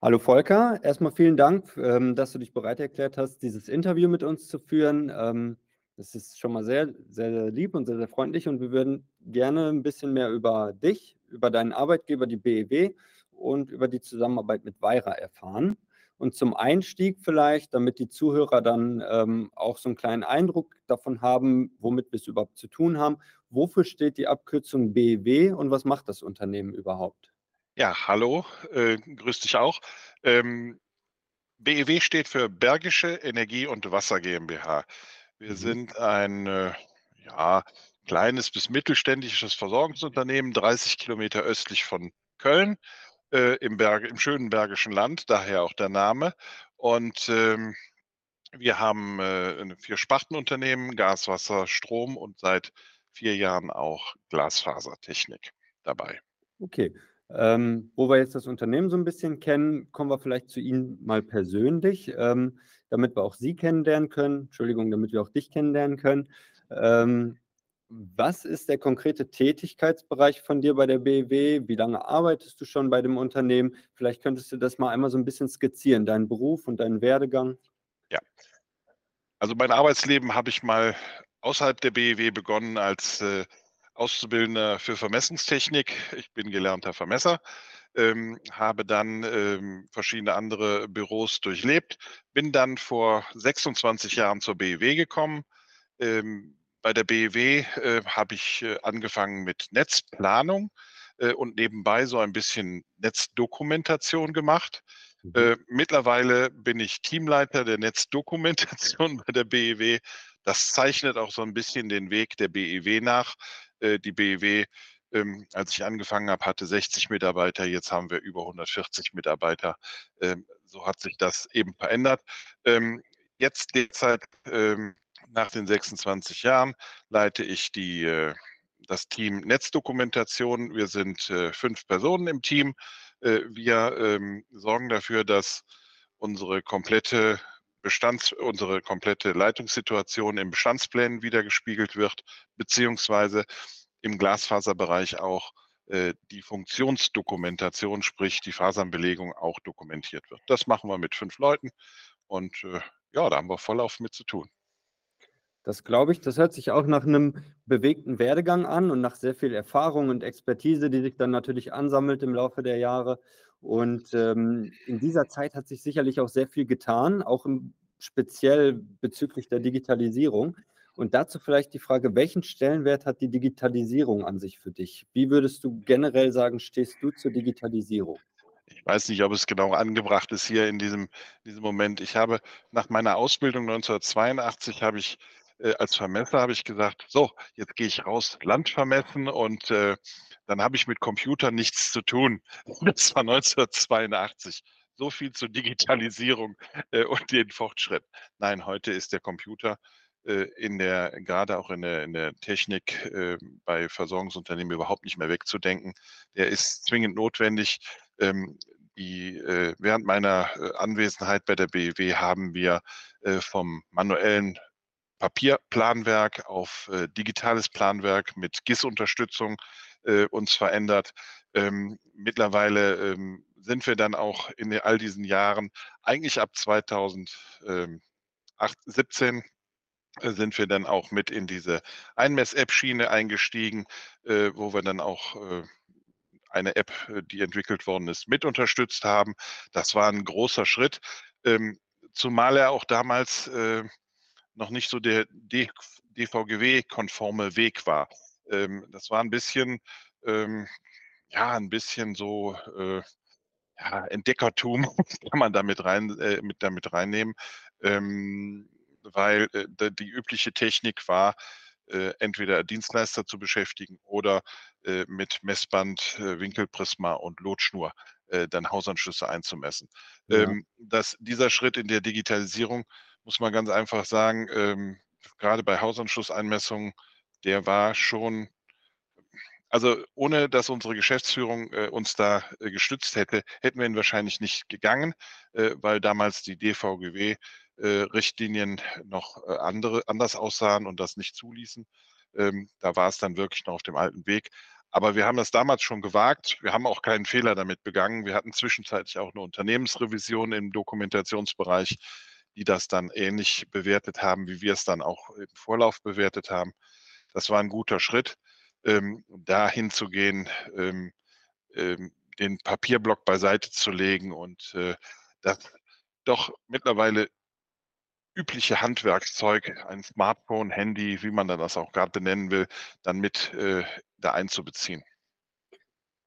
Hallo Volker, erstmal vielen Dank, ähm, dass du dich bereit erklärt hast, dieses Interview mit uns zu führen. Ähm, das ist schon mal sehr, sehr lieb und sehr, sehr freundlich und wir würden gerne ein bisschen mehr über dich, über deinen Arbeitgeber, die BEW und über die Zusammenarbeit mit Weira erfahren. Und zum Einstieg vielleicht, damit die Zuhörer dann ähm, auch so einen kleinen Eindruck davon haben, womit wir es überhaupt zu tun haben. Wofür steht die Abkürzung BEW und was macht das Unternehmen überhaupt? Ja, hallo, äh, grüß dich auch. Ähm, BEW steht für Bergische Energie und Wasser GmbH. Wir Mhm. sind ein äh, ja, kleines bis mittelständisches Versorgungsunternehmen, 30 Kilometer östlich von Köln, äh, im, Berge, im schönen Bergischen Land, daher auch der Name. Und ähm, wir haben äh, ein Vier-Sparten-Unternehmen, Gas, Wasser, Strom und seit vier Jahren auch Glasfasertechnik dabei. Okay. Ähm, wo wir jetzt das Unternehmen so ein bisschen kennen, kommen wir vielleicht zu Ihnen mal persönlich, ähm, damit wir auch Sie kennenlernen können. Entschuldigung, damit wir auch dich kennenlernen können. Ähm, was ist der konkrete Tätigkeitsbereich von dir bei der BEW? Wie lange arbeitest du schon bei dem Unternehmen? Vielleicht könntest du das mal einmal so ein bisschen skizzieren, deinen Beruf und deinen Werdegang. Ja, also mein Arbeitsleben habe ich mal außerhalb der BEW begonnen als äh, Auszubildender für Vermessungstechnik. Ich bin gelernter Vermesser, ähm, habe dann ähm, verschiedene andere Büros durchlebt, bin dann vor 26 Jahren zur BEW gekommen. Ähm, bei der BEW äh, habe ich äh, angefangen mit Netzplanung äh, und nebenbei so ein bisschen Netzdokumentation gemacht. Mhm. Äh, mittlerweile bin ich Teamleiter der Netzdokumentation bei der BEW. Das zeichnet auch so ein bisschen den Weg der BEW nach. Äh, die BEW, ähm, als ich angefangen habe, hatte 60 Mitarbeiter. Jetzt haben wir über 140 Mitarbeiter. Ähm, so hat sich das eben verändert. Ähm, jetzt derzeit, ähm, nach den 26 Jahren, leite ich die, äh, das Team Netzdokumentation. Wir sind äh, fünf Personen im Team. Äh, wir ähm, sorgen dafür, dass unsere komplette Bestands, unsere komplette Leitungssituation in Bestandsplänen wiedergespiegelt wird, beziehungsweise im Glasfaserbereich auch äh, die Funktionsdokumentation, sprich die Fasernbelegung auch dokumentiert wird. Das machen wir mit fünf Leuten und äh, ja, da haben wir Volllauf mit zu tun. Das glaube ich, das hört sich auch nach einem bewegten Werdegang an und nach sehr viel Erfahrung und Expertise, die sich dann natürlich ansammelt im Laufe der Jahre. Und ähm, in dieser Zeit hat sich sicherlich auch sehr viel getan, auch im, speziell bezüglich der Digitalisierung. Und dazu vielleicht die Frage, welchen Stellenwert hat die Digitalisierung an sich für dich? Wie würdest du generell sagen, stehst du zur Digitalisierung? Ich weiß nicht, ob es genau angebracht ist hier in diesem, diesem Moment. Ich habe nach meiner Ausbildung 1982 habe ich äh, als Vermesser habe ich gesagt, so, jetzt gehe ich raus, Land vermessen und äh, dann habe ich mit Computern nichts zu tun. Das war 1982. So viel zur Digitalisierung äh, und den Fortschritt. Nein, heute ist der Computer äh, in der, gerade auch in der, in der Technik äh, bei Versorgungsunternehmen überhaupt nicht mehr wegzudenken. Der ist zwingend notwendig. Ähm, die, äh, während meiner äh, Anwesenheit bei der BEW haben wir äh, vom manuellen Papierplanwerk auf äh, digitales Planwerk mit GIS-Unterstützung äh, uns verändert. Ähm, mittlerweile ähm, sind wir dann auch in all diesen Jahren, eigentlich ab 2017 äh, sind wir dann auch mit in diese Einmess-App-Schiene eingestiegen, äh, wo wir dann auch äh, eine App, die entwickelt worden ist, mit unterstützt haben. Das war ein großer Schritt, ähm, zumal er auch damals noch nicht so der DVGW-konforme Weg war. Ähm, das war ein bisschen, ähm, ja, ein bisschen so äh, ja, Entdeckertum kann man damit rein, äh, mit damit reinnehmen, ähm, weil äh, die übliche Technik war, äh, entweder Dienstleister zu beschäftigen oder äh, mit Messband, äh, Winkelprisma und Lotschnur dann Hausanschlüsse einzumessen. Ja. Ähm, dass dieser Schritt in der Digitalisierung, muss man ganz einfach sagen, ähm, gerade bei Hausanschlusseinmessungen, der war schon also ohne dass unsere Geschäftsführung äh, uns da äh, gestützt hätte, hätten wir ihn wahrscheinlich nicht gegangen, äh, weil damals die DVGW-Richtlinien noch äh, andere, anders aussahen und das nicht zuließen. Ähm, da war es dann wirklich noch auf dem alten Weg. Aber wir haben das damals schon gewagt. Wir haben auch keinen Fehler damit begangen. Wir hatten zwischenzeitlich auch eine Unternehmensrevision im Dokumentationsbereich, die das dann ähnlich bewertet haben, wie wir es dann auch im Vorlauf bewertet haben. Das war ein guter Schritt, ähm, dahin zu gehen, ähm, ähm, den Papierblock beiseite zu legen und äh, das doch mittlerweile übliche Handwerkszeug, ein Smartphone, Handy, wie man das auch gerade benennen will, dann mit äh, da einzubeziehen.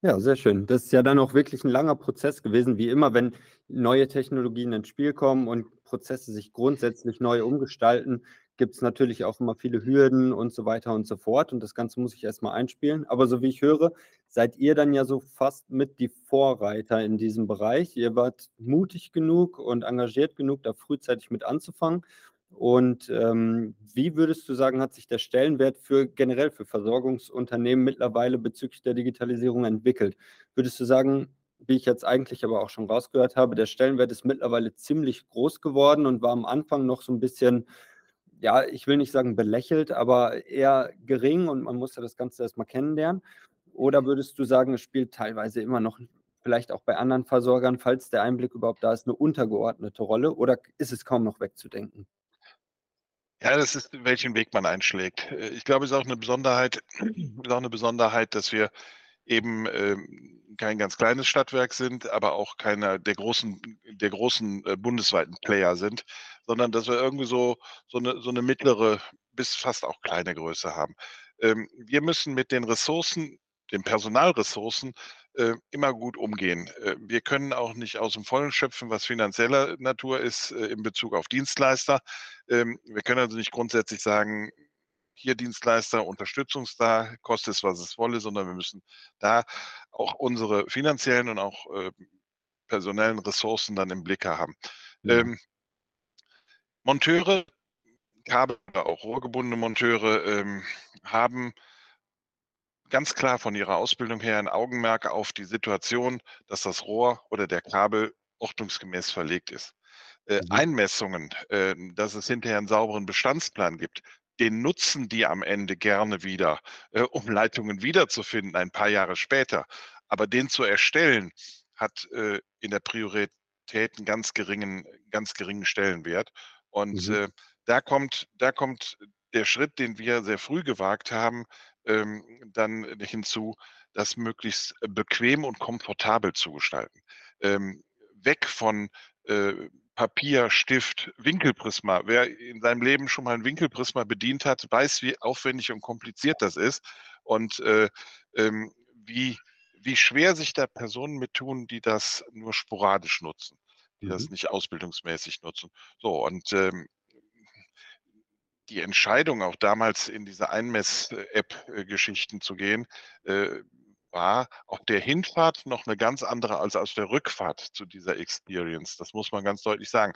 Ja, sehr schön. Das ist ja dann auch wirklich ein langer Prozess gewesen, wie immer, wenn neue Technologien ins Spiel kommen und Prozesse sich grundsätzlich neu umgestalten, gibt es natürlich auch immer viele Hürden und so weiter und so fort. Und das Ganze muss ich erstmal einspielen. Aber so wie ich höre, seid ihr dann ja so fast mit die Vorreiter in diesem Bereich. Ihr wart mutig genug und engagiert genug, da frühzeitig mit anzufangen. Und ähm, wie würdest du sagen, hat sich der Stellenwert für generell für Versorgungsunternehmen mittlerweile bezüglich der Digitalisierung entwickelt? Würdest du sagen, wie ich jetzt eigentlich aber auch schon rausgehört habe, der Stellenwert ist mittlerweile ziemlich groß geworden und war am Anfang noch so ein bisschen, ja, ich will nicht sagen belächelt, aber eher gering und man musste das Ganze erstmal kennenlernen? Oder würdest du sagen, es spielt teilweise immer noch vielleicht auch bei anderen Versorgern, falls der Einblick überhaupt da ist, eine untergeordnete Rolle oder ist es kaum noch wegzudenken? Ja, das ist, welchen Weg man einschlägt. Äh, ich glaube, es ist auch eine Besonderheit ist auch 'ne Besonderheit, dass wir eben, ähm, kein ganz kleines Stadtwerk sind, aber auch keiner der großen der großen, äh, bundesweiten Player sind, sondern dass wir irgendwie so so eine so 'ne mittlere bis fast auch kleine Größe haben. Ähm, wir müssen mit den Ressourcen den Personalressourcen äh, immer gut umgehen. Äh, wir können auch nicht aus dem Vollen schöpfen, was finanzieller Natur ist in Bezug auf Dienstleister. Ähm, wir können also nicht grundsätzlich sagen, hier Dienstleister, Unterstützungsda, kostet es, was es wolle, sondern wir müssen da auch unsere finanziellen und auch äh, personellen Ressourcen dann im Blick haben. Ja. Ähm, Monteure, Kabel, auch rohrgebundene Monteure ähm, haben ganz klar von ihrer Ausbildung her ein Augenmerk auf die Situation, dass das Rohr oder der Kabel ordnungsgemäß verlegt ist. Äh, mhm. Einmessungen, äh, dass es hinterher einen sauberen Bestandsplan gibt, den nutzen die am Ende gerne wieder, äh, um Leitungen wiederzufinden, ein paar Jahre später. Aber den zu erstellen, hat äh, in der Priorität einen ganz geringen, ganz geringen Stellenwert. Und mhm. äh, da kommt, da kommt der Schritt, den wir sehr früh gewagt haben, ähm, dann hinzu, das möglichst bequem und komfortabel zu gestalten. Ähm, weg von äh, Papier, Stift, Winkelprisma. Wer in seinem Leben schon mal ein Winkelprisma bedient hat, weiß, wie aufwendig und kompliziert das ist und äh, ähm, wie, wie schwer sich da Personen mit tun, die das nur sporadisch nutzen, die mhm. das nicht ausbildungsmäßig nutzen. So, und ähm, die Entscheidung, auch damals in diese Einmess-App-Geschichten zu gehen, äh, war auf der Hinfahrt noch eine ganz andere als auf der Rückfahrt zu dieser Experience. Das muss man ganz deutlich sagen.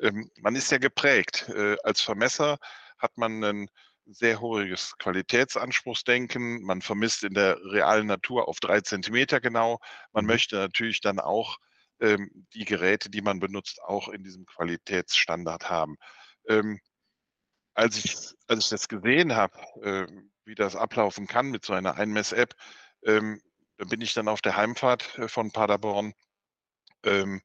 Ähm, man ist ja geprägt. Äh, als Vermesser hat man ein sehr hohes Qualitätsanspruchsdenken. Man vermisst in der realen Natur auf drei Zentimeter genau. Man mhm. möchte natürlich dann auch ähm, die Geräte, die man benutzt, auch in diesem Qualitätsstandard haben. Ähm, als ich, als ich das gesehen habe, äh, wie das ablaufen kann mit so einer Einmess-App, ähm, da bin ich dann auf der Heimfahrt äh, von Paderborn, ähm,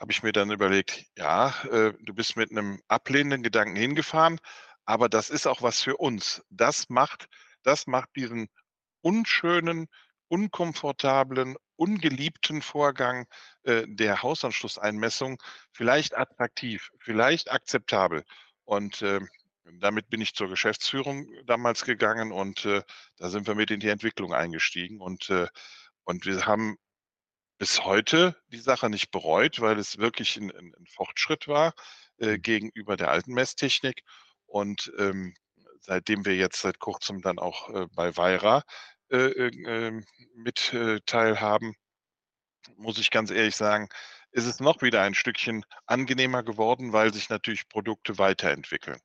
habe ich mir dann überlegt, ja, äh, du bist mit einem ablehnenden Gedanken hingefahren, aber das ist auch was für uns. Das macht, das macht diesen unschönen, unkomfortablen, ungeliebten Vorgang äh, der Hausanschlusseinmessung vielleicht attraktiv, vielleicht akzeptabel. Und äh, damit bin ich zur Geschäftsführung damals gegangen und äh, da sind wir mit in die Entwicklung eingestiegen und, äh, und wir haben bis heute die Sache nicht bereut, weil es wirklich ein, ein, Fortschritt war äh, mhm. gegenüber der alten Messtechnik. Und ähm, seitdem wir jetzt seit kurzem dann auch äh, bei Weira äh, ähm, mit äh, teilhaben, muss ich ganz ehrlich sagen, ist es noch wieder ein Stückchen angenehmer geworden, weil sich natürlich Produkte weiterentwickeln.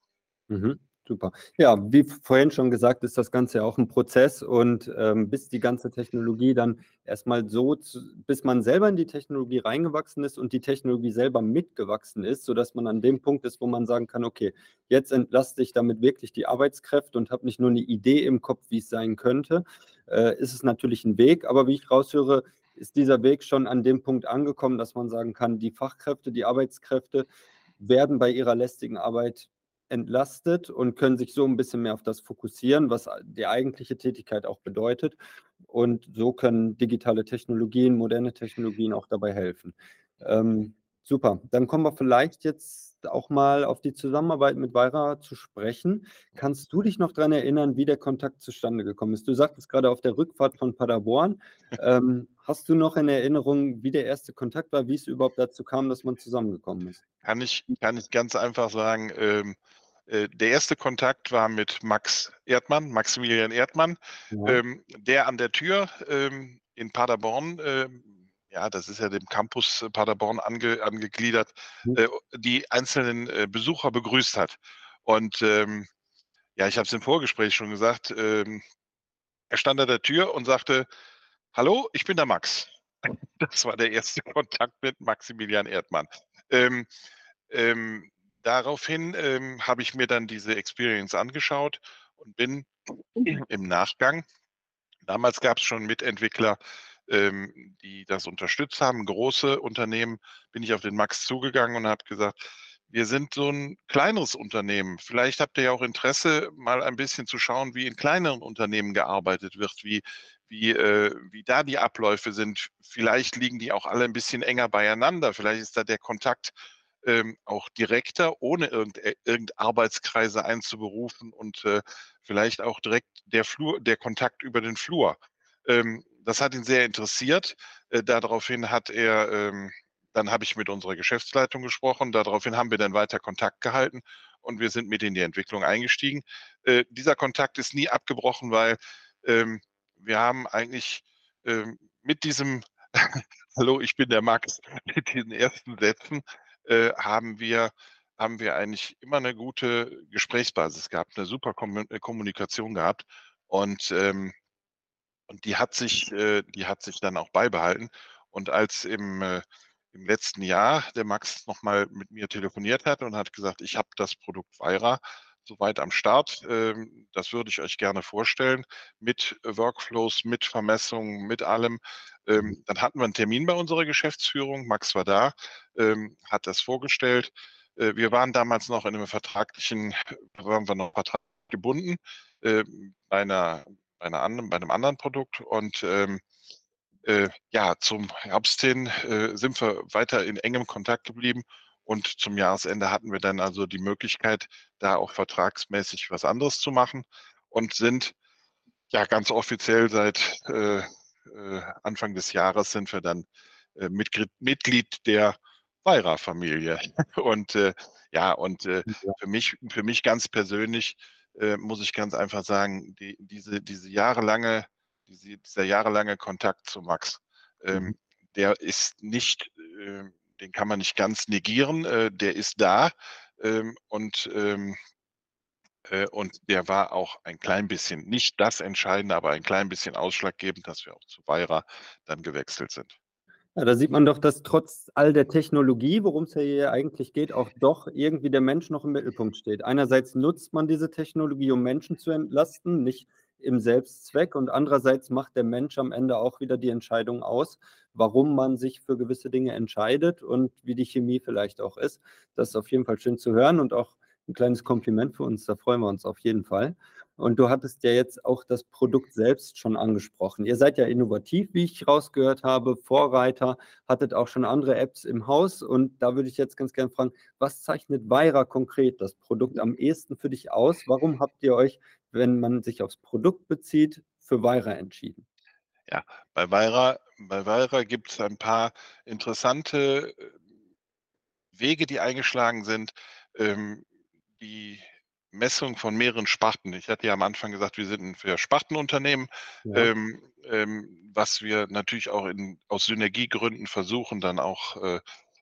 Mhm. Super. Ja, wie vorhin schon gesagt, ist das Ganze ja auch ein Prozess und ähm, bis die ganze Technologie dann erstmal so, zu, bis man selber in die Technologie reingewachsen ist und die Technologie selber mitgewachsen ist, sodass man an dem Punkt ist, wo man sagen kann, okay, jetzt entlaste ich damit wirklich die Arbeitskräfte und habe nicht nur eine Idee im Kopf, wie es sein könnte, äh, ist es natürlich ein Weg, aber wie ich raushöre, ist dieser Weg schon an dem Punkt angekommen, dass man sagen kann, die Fachkräfte, die Arbeitskräfte werden bei ihrer lästigen Arbeit entlastet und können sich so ein bisschen mehr auf das fokussieren, was die eigentliche Tätigkeit auch bedeutet. Und so können digitale Technologien, moderne Technologien auch dabei helfen. Ähm, super, dann kommen wir vielleicht jetzt auch mal auf die Zusammenarbeit mit Weira zu sprechen. Kannst du dich noch daran erinnern, wie der Kontakt zustande gekommen ist? Du sagtest gerade auf der Rückfahrt von Paderborn. Ähm, hast du noch in Erinnerung, wie der erste Kontakt war, wie es überhaupt dazu kam, dass man zusammengekommen ist? Kann ich, kann ich ganz einfach sagen, ähm, äh, der erste Kontakt war mit Max Erdmann, Maximilian Erdmann, ja. ähm, der an der Tür ähm, in Paderborn, äh, ja, das ist ja dem Campus Paderborn ange, angegliedert, mhm. äh, die einzelnen äh, Besucher begrüßt hat. Und ähm, ja, ich habe es im Vorgespräch schon gesagt, ähm, er stand an der Tür und sagte, hallo, ich bin der Max. Das war der erste Kontakt mit Maximilian Erdmann. Ähm, ähm, daraufhin ähm, habe ich mir dann diese Experience angeschaut und bin im Nachgang, damals gab es schon Mitentwickler, ähm, die das unterstützt haben, große Unternehmen, bin ich auf den Max zugegangen und habe gesagt, wir sind so ein kleineres Unternehmen. Vielleicht habt ihr ja auch Interesse, mal ein bisschen zu schauen, wie in kleineren Unternehmen gearbeitet wird, wie, wie, äh, wie da die Abläufe sind. Vielleicht liegen die auch alle ein bisschen enger beieinander. Vielleicht ist da der Kontakt ähm, auch direkter, ohne irgend, äh, Arbeitskreise einzuberufen und äh, vielleicht auch direkt der Flur, der Kontakt über den Flur. Ähm, das hat ihn sehr interessiert. Äh, daraufhin hat er, ähm, dann habe ich mit unserer Geschäftsleitung gesprochen. Daraufhin haben wir dann weiter Kontakt gehalten und wir sind mit in die Entwicklung eingestiegen. Äh, dieser Kontakt ist nie abgebrochen, weil ähm, wir haben eigentlich ähm, mit diesem Hallo, ich bin der Max, mit diesen ersten Sätzen äh, haben wir haben wir eigentlich immer eine gute Gesprächsbasis gehabt, eine super äh, Kommunikation gehabt und, ähm, und die hat sich äh, die hat sich dann auch beibehalten. Und als im, äh, im letzten Jahr der Max nochmal mit mir telefoniert hat und hat gesagt: „Ich habe das Produkt Weira soweit am Start. Ähm, das würde ich euch gerne vorstellen mit Workflows, mit Vermessungen, mit allem. Ähm, dann hatten wir einen Termin bei unserer Geschäftsführung. Max war da, ähm, hat das vorgestellt. Äh, wir waren damals noch in einem vertraglichen, waren wir noch vertraglich gebunden äh, bei einer, bei einer anderen, bei einem anderen Produkt und ähm, äh, ja, zum Herbst hin äh, sind wir weiter in engem Kontakt geblieben und zum Jahresende hatten wir dann also die Möglichkeit, da auch vertragsmäßig was anderes zu machen und sind ja ganz offiziell seit äh, äh, Anfang des Jahres sind wir dann äh, Mitglied, Mitglied der Weira-Familie. Und äh, ja, und äh, ja. für mich, für mich ganz persönlich äh, muss ich ganz einfach sagen, die, diese, diese jahrelange, diese, dieser jahrelange Kontakt zu Max, ähm, mhm. der ist nicht, äh, den kann man nicht ganz negieren, äh, der ist da ähm, und ähm, äh, und der war auch ein klein bisschen, nicht das Entscheidende, aber ein klein bisschen ausschlaggebend, dass wir auch zu Weira dann gewechselt sind. Ja, da sieht man doch, dass trotz all der Technologie, worum es hier eigentlich geht, auch doch irgendwie der Mensch noch im Mittelpunkt steht. Einerseits nutzt man diese Technologie, um Menschen zu entlasten, nicht im Selbstzweck und andererseits macht der Mensch am Ende auch wieder die Entscheidung aus, warum man sich für gewisse Dinge entscheidet und wie die Chemie vielleicht auch ist. Das ist auf jeden Fall schön zu hören und auch ein kleines Kompliment für uns, da freuen wir uns auf jeden Fall. Und du hattest ja jetzt auch das Produkt selbst schon angesprochen. Ihr seid ja innovativ, wie ich rausgehört habe, Vorreiter, hattet auch schon andere Apps im Haus. Und da würde ich jetzt ganz gerne fragen, was zeichnet Weira konkret das Produkt am ehesten für dich aus? Warum habt ihr euch, wenn man sich aufs Produkt bezieht, für Weira entschieden? Ja, bei Weira, bei gibt es ein paar interessante äh, Wege, die eingeschlagen sind. Ähm, die Messung von mehreren Sparten. Ich hatte ja am Anfang gesagt, wir sind ein für Spartenunternehmen, ja. ähm, ähm, was wir natürlich auch in, aus Synergiegründen versuchen, dann auch, äh,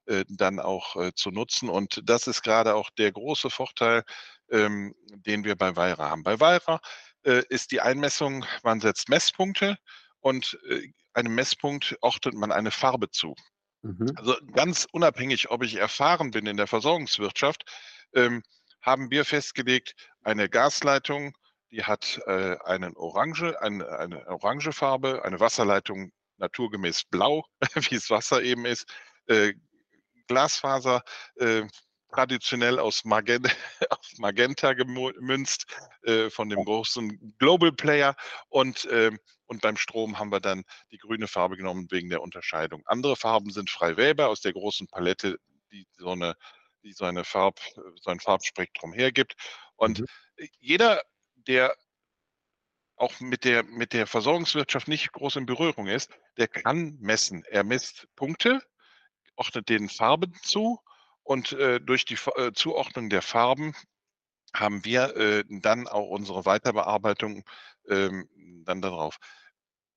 äh, dann auch äh, zu nutzen. Und das ist gerade auch der große Vorteil. ähm, den wir bei Wayra haben. Bei Wayra äh, ist die Einmessung, man setzt Messpunkte und äh, einem Messpunkt ordnet man eine Farbe zu. Mhm. Also ganz unabhängig, ob ich erfahren bin in der Versorgungswirtschaft, ähm, haben wir festgelegt, eine Gasleitung, die hat äh, einen Orange, eine, eine orange Farbe, eine Wasserleitung naturgemäß blau, wie es Wasser eben ist, äh, Glasfaser, äh, traditionell aus Magen auf Magenta gemünzt, äh, von dem großen Global Player und, ähm, und beim Strom haben wir dann die grüne Farbe genommen wegen der Unterscheidung. Andere Farben sind frei wählbar aus der großen Palette, die so eine die so eine Farb so ein Farbspektrum hergibt. Und Mhm. jeder, der auch mit der mit der Versorgungswirtschaft nicht groß in Berührung ist, der kann messen. Er misst Punkte, ordnet denen Farben zu und, äh, durch die äh, Zuordnung der Farben haben wir, äh, dann auch unsere Weiterbearbeitung, ähm, dann darauf.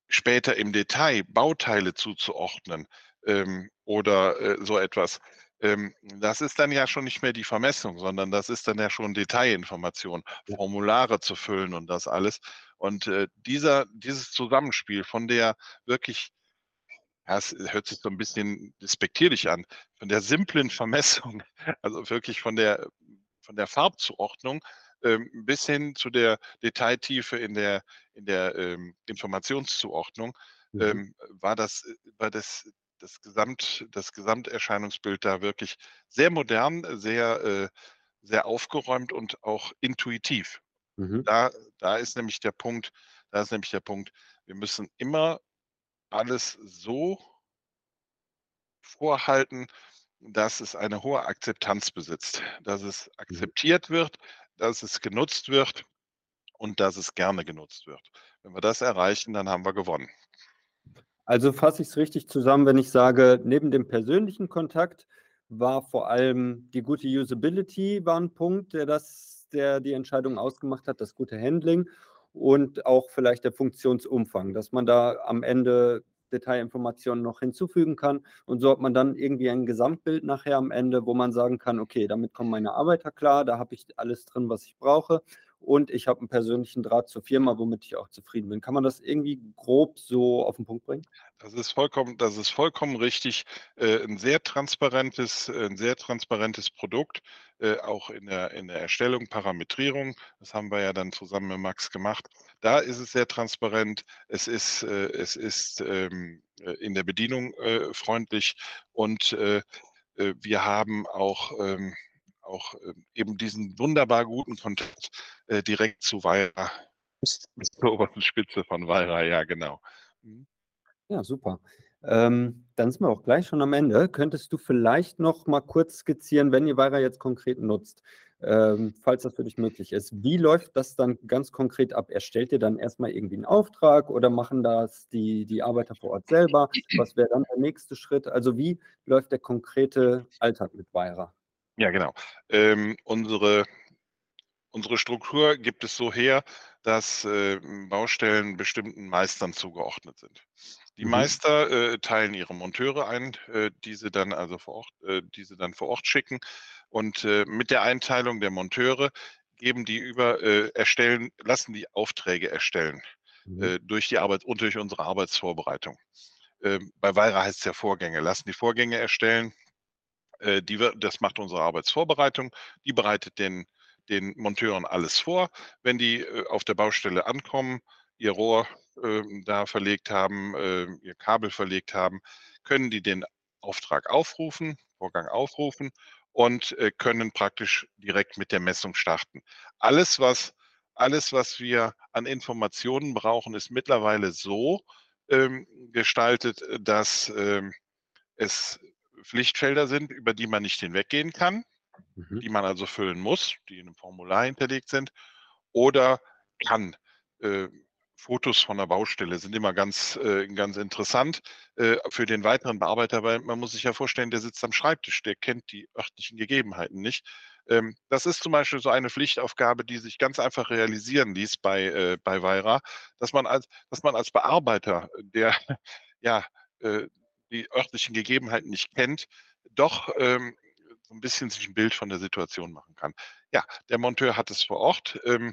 Später im Detail Bauteile zuzuordnen, ähm, oder, äh, so etwas, ähm, das ist dann ja schon nicht mehr die Vermessung, sondern das ist dann ja schon Detailinformation. Formulare zu füllen und das alles. Und, äh, dieser dieses Zusammenspiel von der wirklich ja, es hört sich so 'n bisschen despektierlich an, von der simplen Vermessung, also wirklich von der von der Farbzuordnung, ähm, bis hin zu der Detailtiefe in der in der, ähm, Informationszuordnung, Mhm. ähm, war das äh, war das das Gesamt das Gesamterscheinungsbild da wirklich sehr modern, sehr, äh sehr aufgeräumt und auch intuitiv. Mhm. Da da ist nämlich der Punkt da ist nämlich der Punkt, wir müssen immer alles so vorhalten, dass es eine hohe Akzeptanz besitzt, dass es Mhm. akzeptiert wird, dass es genutzt wird und dass es gerne genutzt wird. Wenn wir das erreichen, dann haben wir gewonnen. Also fasse ich's richtig zusammen, wenn ich sage, neben dem persönlichen Kontakt war vor allem die gute Usability war 'n Punkt, der das der die Entscheidung ausgemacht hat, das gute Handling und auch vielleicht der Funktionsumfang, dass man da am Ende Detailinformationen noch hinzufügen kann. Und so hat man dann irgendwie ein Gesamtbild nachher am Ende, wo man sagen kann: „Okay, damit kommen meine Arbeiter klar, da habe ich alles drin, was ich brauche und ich habe 'n persönlichen Draht zur Firma, womit ich auch zufrieden bin.“ Kann man das irgendwie grob so auf 'n Punkt bringen? Das ist vollkommen das ist vollkommen richtig. Äh, 'n sehr transparentes äh, 'n sehr transparentes Produkt, äh, auch in der in der Erstellung, Parametrierung. Das haben wir ja dann zusammen mit Max gemacht. Da ist es sehr transparent. Es ist äh, es ist, ähm, äh, in der Bedienung, äh, freundlich und, wir haben auch, ähm auch, ähm, eben diesen wunderbar guten Kontakt, äh, direkt zu Wayra, bis zur obersten Spitze von Wayra, ja genau. Mhm. Ja, super. Ähm, dann sind wir auch gleich schon am Ende. Könntest du vielleicht noch mal kurz skizzieren, wenn ihr Wayra jetzt konkret nutzt, ähm, falls das für dich möglich ist. Wie läuft das dann ganz konkret ab? Erstellt ihr dann erst mal irgendwie 'n Auftrag oder machen das die die Arbeiter vor Ort selber? Was wäre dann der nächste Schritt? Also, wie läuft der konkrete Alltag mit Wayra? Ja, genau. Ähm, unsere unsere Struktur gibt es so her, dass, ähm, Baustellen bestimmten Meistern zugeordnet sind. Die Mhm. Meister, äh, teilen ihre Monteure ein, äh, die sie dann also vor Ort äh, die sie dann vor Ort schicken. Und, äh, mit der Einteilung der Monteure geben die über äh, erstellen lassen die Aufträge erstellen, Mhm. äh, durch die Arbeit und durch unsere Arbeitsvorbereitung. Ähm, bei Wayra heißt's ja Vorgänge, lassen die Vorgänge erstellen. Äh, die das macht unsere Arbeitsvorbereitung. Die bereitet den den Monteuren alles vor. Wenn die, äh, auf der Baustelle ankommen, ihr Rohr, ähm, da verlegt haben, ähm, ihr Kabel verlegt haben, können die den Auftrag aufrufen Vorgang aufrufen und, äh, können praktisch direkt mit der Messung starten. Alles, was alles, was wir an Informationen brauchen, ist mittlerweile so, ähm, gestaltet, äh, dass, ähm, es Pflichtfelder sind, über die man nicht hinweggehen kann, Mhm. die man also füllen muss, die in 'nem Formular hinterlegt sind oder kann. Äh, Fotos von der Baustelle sind immer ganz äh, ganz interessant, äh, für den weiteren Bearbeiter, weil man muss sich ja vorstellen, der sitzt am Schreibtisch, der kennt die örtlichen Gegebenheiten nicht. Ähm, das ist zum Beispiel so eine Pflichtaufgabe, die sich ganz einfach realisieren ließ bei äh, bei Wayra, dass man als dass man als Bearbeiter, der ja, äh, die örtlichen Gegebenheiten nicht kennt, doch, ähm, so ein bisschen sich ein Bild von der Situation machen kann. Ja, der Monteur hat es vor Ort. Ähm,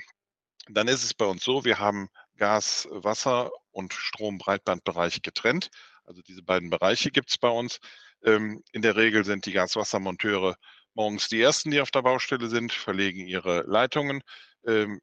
dann ist es bei uns so, wir haben Gas, Wasser und Strom-Breitbandbereich getrennt. Also diese beiden Bereiche gibt es bei uns. Ähm, in der Regel sind die Gaswassermonteure morgens die ersten, die auf der Baustelle sind, verlegen ihre Leitungen. Ähm,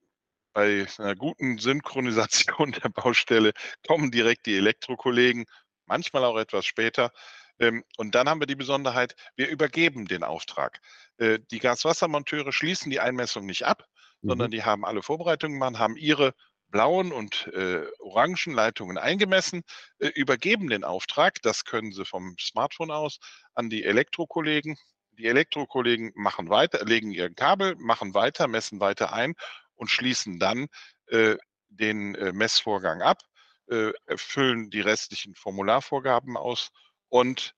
bei einer guten Synchronisation der Baustelle kommen direkt die Elektrokollegen, manchmal auch etwas später. Ähm, und dann haben wir die Besonderheit, wir übergeben den Auftrag. Äh, die Gaswassermonteure schließen die Einmessung nicht ab, mhm. sondern die haben alle Vorbereitungen gemacht, haben ihre blauen und äh, orangen Leitungen eingemessen, äh, übergeben den Auftrag, das können sie vom Smartphone aus, an die Elektrokollegen. Die Elektrokollegen machen weiter, legen ihr Kabel, machen weiter, messen weiter ein und schließen dann äh, den äh, Messvorgang ab, füllen die restlichen Formularvorgaben aus und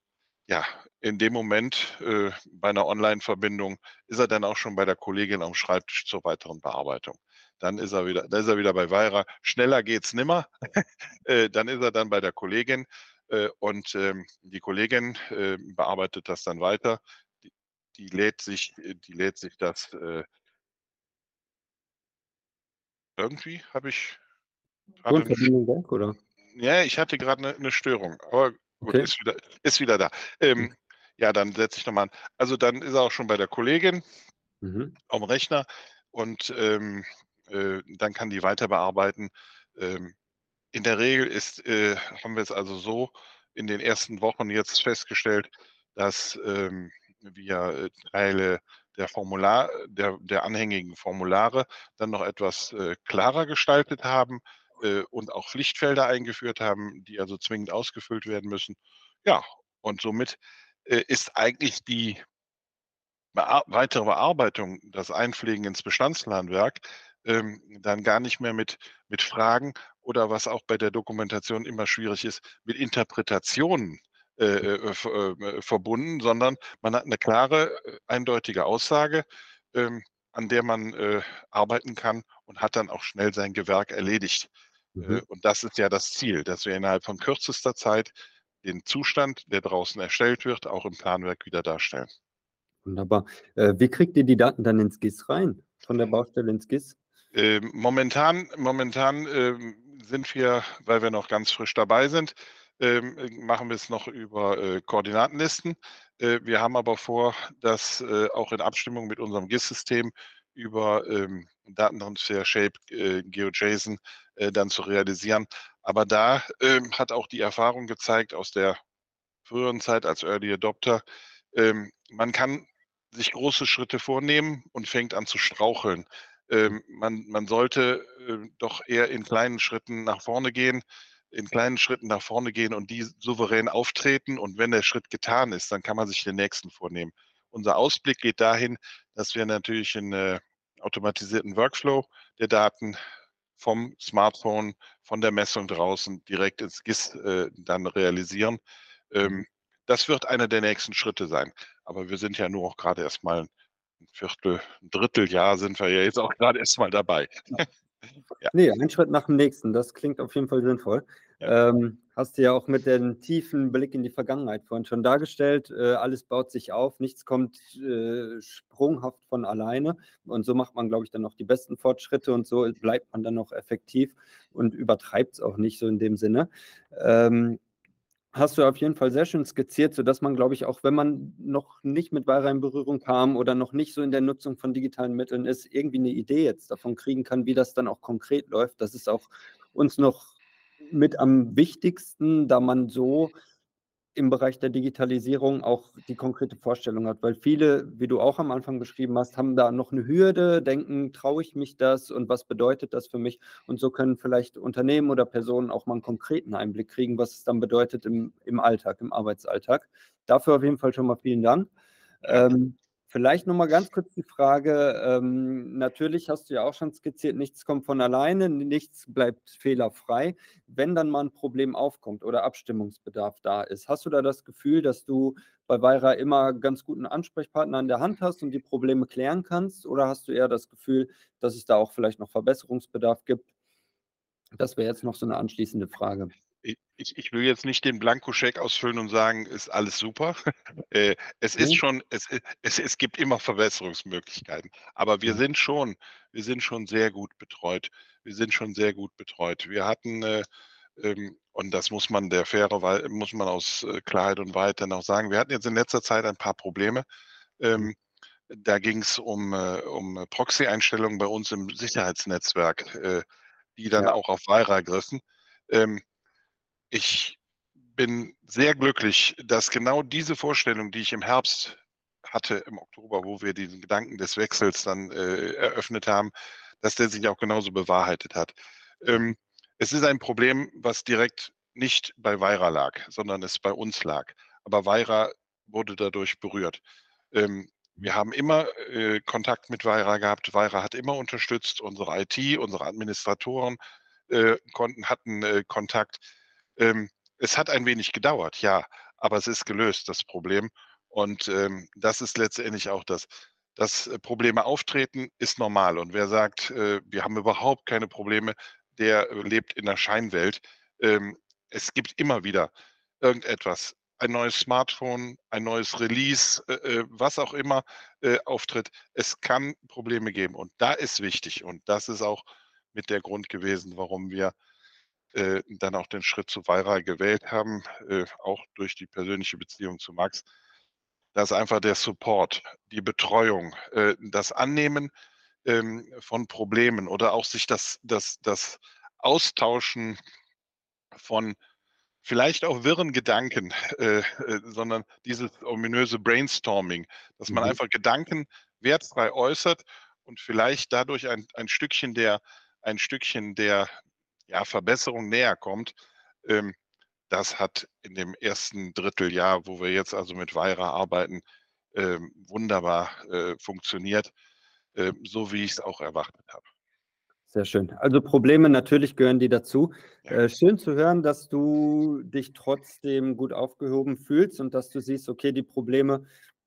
ja, in dem Moment äh, bei einer Online-Verbindung ist er dann auch schon bei der Kollegin am Schreibtisch zur weiteren Bearbeitung. Dann ist er wieder, dann ist er wieder bei Weira. Schneller geht's nimmer. äh, dann ist er dann bei der Kollegin äh, und ähm, die Kollegin äh, bearbeitet das dann weiter. Die, die lädt sich, äh, die lädt sich das äh irgendwie habe ich gerade Tonverbindung weg, oder? Ja, ich hatte gerade eine 'ne Störung, aber gut, Okay. ist wieder ist wieder da. Ähm, ja, dann setze ich noch mal an. Also, dann ist er auch schon bei der Kollegin Mhm. aufm Rechner und, ähm, äh, dann kann die weiter bearbeiten. Ähm, in der Regel ist äh, haben wir es also so in den ersten Wochen jetzt festgestellt, dass, ähm, wir, äh, Teile der Formular der der anhängigen Formulare dann noch etwas, äh, klarer gestaltet haben, äh, und auch Pflichtfelder eingeführt haben, die also zwingend ausgefüllt werden müssen. Ja, und somit, äh, ist eigentlich die Bear weitere Bearbeitung, das Einpflegen ins Bestandsplanwerk, ähm, dann gar nicht mehr mit mit Fragen oder was auch bei der Dokumentation immer schwierig ist, mit Interpretationen äh, äh, verbunden, sondern man hat eine klare, eindeutige Aussage, ähm, an der man arbeiten kann und hat dann auch schnell sein Gewerk erledigt. Mhm. und das ist ja das Ziel, dass wir innerhalb von kürzester Zeit den Zustand, der draußen erstellt wird, auch im Planwerk wieder darstellen. Wunderbar. wie kriegt ihr die Daten dann ins GIS rein? Von der Baustelle ins GIS? Ähm, momentan momentan, ähm, sind wir, weil wir noch ganz frisch dabei sind, ähm, machen wir es noch über äh, Koordinatenlisten. Äh, wir haben aber vor, das äh, auch in Abstimmung mit unserem GIS-System über ähm, Datentransfer, Shape, äh, GeoJSON äh, dann zu realisieren. Aber da ähm, hat auch die Erfahrung gezeigt aus der früheren Zeit als Early Adopter, ähm, man kann sich große Schritte vornehmen und fängt an zu straucheln. Ähm, man, man sollte äh, doch eher in kleinen Schritten nach vorne gehen in kleinen Schritten nach vorne gehen und die souverän auftreten. Und wenn der Schritt getan ist, dann kann man sich den nächsten vornehmen. Unser Ausblick geht dahin, dass wir natürlich einen äh, automatisierten Workflow der Daten vom Smartphone, von der Messung draußen direkt ins GIS äh, dann realisieren. Ähm, mhm. das wird einer der nächsten Schritte sein. Aber wir sind ja nur auch gerade erst mal ein Viertel, ein Dritteljahr sind wir ja jetzt auch gerade erst mal dabei. Ja. Ne, ein Schritt nach dem nächsten, das klingt auf jeden Fall sinnvoll. Ja. Ähm, hast du ja auch mit dem tiefen Blick in die Vergangenheit vorhin schon dargestellt. Äh, alles baut sich auf, nichts kommt äh, sprunghaft von alleine. Und so macht man, glaube ich, dann noch die besten Fortschritte und so bleibt man dann noch effektiv und übertreibt es auch nicht so in dem Sinne. Ähm, hast du auf jeden Fall sehr schön skizziert, sodass man, glaube ich, auch wenn man noch nicht mit Ware in Berührung kam oder noch nicht so in der Nutzung von digitalen Mitteln ist, irgendwie eine Idee jetzt davon kriegen kann, wie das dann auch konkret läuft. Das ist auch uns noch mit am wichtigsten, da man so im Bereich der Digitalisierung auch die konkrete Vorstellung hat, weil viele, wie du auch am Anfang beschrieben hast, haben da noch eine Hürde, denken, traue ich mich das und was bedeutet das für mich? Und so können vielleicht Unternehmen oder Personen auch mal einen konkreten Einblick kriegen, was es dann bedeutet im, im Alltag, im Arbeitsalltag. Dafür auf jeden Fall schon mal vielen Dank. Ähm, Vielleicht noch mal ganz kurz die Frage, ähm, natürlich hast du ja auch schon skizziert, nichts kommt von alleine, nichts bleibt fehlerfrei. Wenn dann mal ein Problem aufkommt oder Abstimmungsbedarf da ist, hast du da das Gefühl, dass du bei Weira immer ganz guten Ansprechpartner an der Hand hast und die Probleme klären kannst? Oder hast du eher das Gefühl, dass es da auch vielleicht noch Verbesserungsbedarf gibt? Das wäre jetzt noch so eine anschließende Frage. Ich ich will jetzt nicht den Blankoscheck ausfüllen und sagen: „Ist alles super.“ Äh, es ist Mhm. schon es i es es gibt immer Verbesserungsmöglichkeiten, aber wir sind schon wir sind schon sehr gut betreut. Wir sind schon sehr gut betreut. Wir hatten, äh, ähm und das muss man der Faire muss man aus, äh, Klarheit und Wahrheit dann auch sagen, wir hatten jetzt in letzter Zeit ein paar Probleme. Mhm. Ähm, da ging's um, äh um Proxy-Einstellungen bei uns im Sicherheitsnetzwerk, äh, die dann Ja. auch auf Wayra griffen. Ähm, ich bin sehr glücklich, dass genau diese Vorstellung, die ich im Herbst hatte, im Oktober, wo wir diesen Gedanken des Wechsels dann, äh, eröffnet haben, dass der sich auch genauso bewahrheitet hat. Ähm, es ist ein Problem, was direkt nicht bei Wayra lag, sondern es bei uns lag. Aber Wayra wurde dadurch berührt. Ähm, wir haben immer, äh, Kontakt mit Wayra gehabt. Wayra hat immer unterstützt, unsere IT, unsere Administratoren, äh, konnten hatten, äh, Kontakt. Ähm, es hat ein wenig gedauert, ja, aber es ist gelöst, das Problem. Und, ähm, das ist letztendlich auch das dass, äh, Probleme auftreten, ist normal. Und wer sagt, äh, wir haben überhaupt keine Probleme, der, äh, lebt in der Scheinwelt. Ähm, es gibt immer wieder irgendetwas, ein neues Smartphone, ein neues Release, äh, äh, was auch immer, äh, auftritt. Es kann Probleme geben und da ist wichtig und das ist auch mit der Grund gewesen, warum wir, äh, dann auch den Schritt zu Wayra gewählt haben, äh, auch durch die persönliche Beziehung zu Max. Dass einfach der Support, die Betreuung, äh, das Annehmen, ähm, von Problemen oder auch sich das das das Austauschen von vielleicht auch wirren Gedanken, äh, äh, sondern dieses ominöse Brainstorming, dass man Mhm. einfach Gedanken wertfrei äußert und vielleicht dadurch ein ein Stückchen der ein Stückchen der, ja, Verbesserung näher kommt. Ähm, das hat in dem 1. Dritteljahr, wo wir jetzt also mit Wayra arbeiten, ähm, wunderbar, äh, funktioniert, ähm, so wie ich's auch erwartet habe. Sehr schön. Also, Probleme, natürlich gehören die dazu. Ja. Äh, schön zu hören, dass du dich trotzdem gut aufgehoben fühlst und dass du siehst, okay, die Probleme,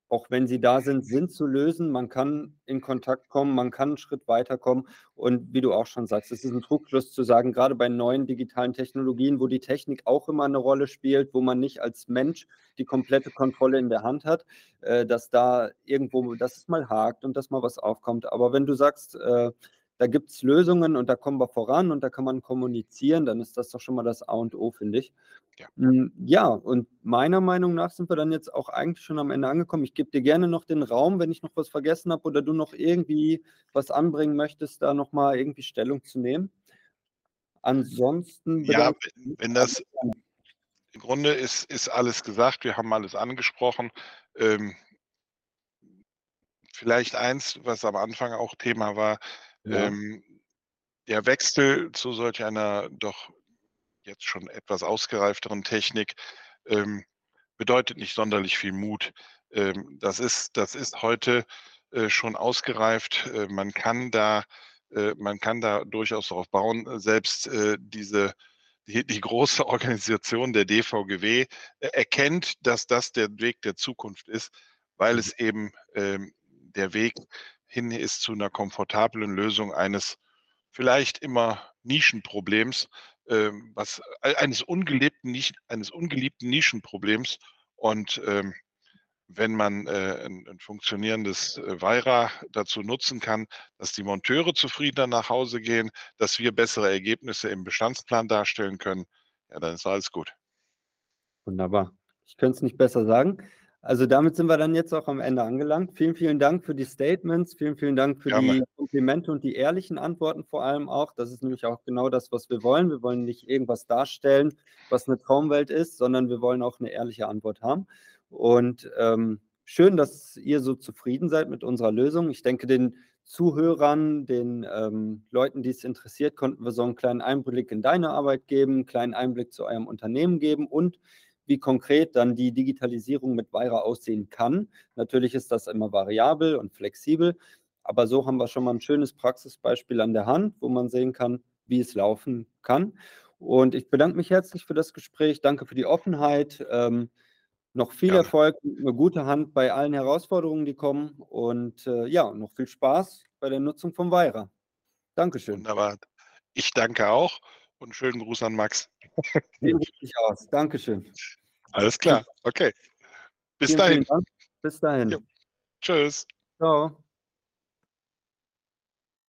auch wenn sie da sind, sind zu lösen. Man kann in Kontakt kommen, man kann 'n Schritt weiterkommen. Und wie du auch schon sagst, es ist 'n Trugschluss zu sagen, grade bei neuen digitalen Technologien, wo die Technik auch immer 'ne Rolle spielt, wo man nicht als Mensch die komplette Kontrolle in der Hand hat, äh, dass da irgendwo dass es mal hakt und dass mal was aufkommt. Aber wenn du sagst, da gibt's Lösungen und da kommen wir voran und da kann man kommunizieren, dann ist das doch schon mal das A und O, finde ich. Ja. Hm, ja, und meiner Meinung nach sind wir dann jetzt auch eigentlich schon am Ende angekommen. Ich gebe dir gerne noch den Raum, wenn ich noch was vergessen habe oder du noch irgendwie was anbringen möchtest, da noch mal irgendwie Stellung zu nehmen. Ansonsten Ja, wenn das im Grunde ist ist alles gesagt. Wir haben alles angesprochen. Ähm vielleicht eins, was am Anfang auch Thema war, Ja. ähm, der Wechsel zu solch einer doch jetzt schon etwas ausgereifteren Technik, ähm, bedeutet nicht sonderlich viel Mut. Ähm, das ist das ist heute, äh, schon ausgereift. Äh, man kann da äh, man kann da durchaus drauf bauen. Selbst, äh, diese die die große Organisation der DVGW e erkennt, dass das der Weg der Zukunft ist, weil Mhm. es eben, ähm, der Weg hin ist zu 'ner komfortablen Lösung eines vielleicht immer Nischenproblems, ähm, was ei eines ungelebten eines ungeliebten Nischenproblems. Und, ähm, wenn man, äh, 'n 'n funktionierendes, äh, Wayra dazu nutzen kann, dass die Monteure zufriedener nach Hause gehen, dass wir bessere Ergebnisse im Bestandsplan darstellen können, ja, dann ist alles gut. Wunderbar. Ich könnte es nicht besser sagen. Also, damit sind wir dann jetzt auch am Ende angelangt. Vielen, vielen Dank für die Statements. Vielen, vielen Dank für Gerne. die Komplimente und die ehrlichen Antworten vor allem auch. Das ist nämlich auch genau das, was wir wollen. Wir wollen nicht irgendwas darstellen, was 'ne Traumwelt ist, sondern wir wollen auch 'ne ehrliche Antwort haben. Und, ähm, schön, dass ihr so zufrieden seid mit unserer Lösung. Ich denke, den Zuhörern, den, ähm, Leuten, die es interessiert, konnten wir so 'n kleinen Einblick in deine Arbeit geben, 'n kleinen Einblick zu eurem Unternehmen geben und wie konkret dann die Digitalisierung mit Wayra aussehen kann. Natürlich ist das immer variabel und flexibel, aber so haben wir schon mal 'n schönes Praxisbeispiel an der Hand, wo man sehen kann, wie es laufen kann. Und ich bedanke mich herzlich für das Gespräch. Danke für die Offenheit. Ähm, noch viel Gerne. Erfolg und 'ne gute Hand bei allen Herausforderungen, die kommen. Und, äh, ja, noch viel Spaß bei der Nutzung von Wayra. Dankeschön. Wunderbar. Ich danke auch Und schönen Gruß an Max. Den richte ich aus. Dankeschön. Alles klar. Okay. Bis Vielen, dahin. vielen. Bis dahin. Jo. Tschüss. Ciao.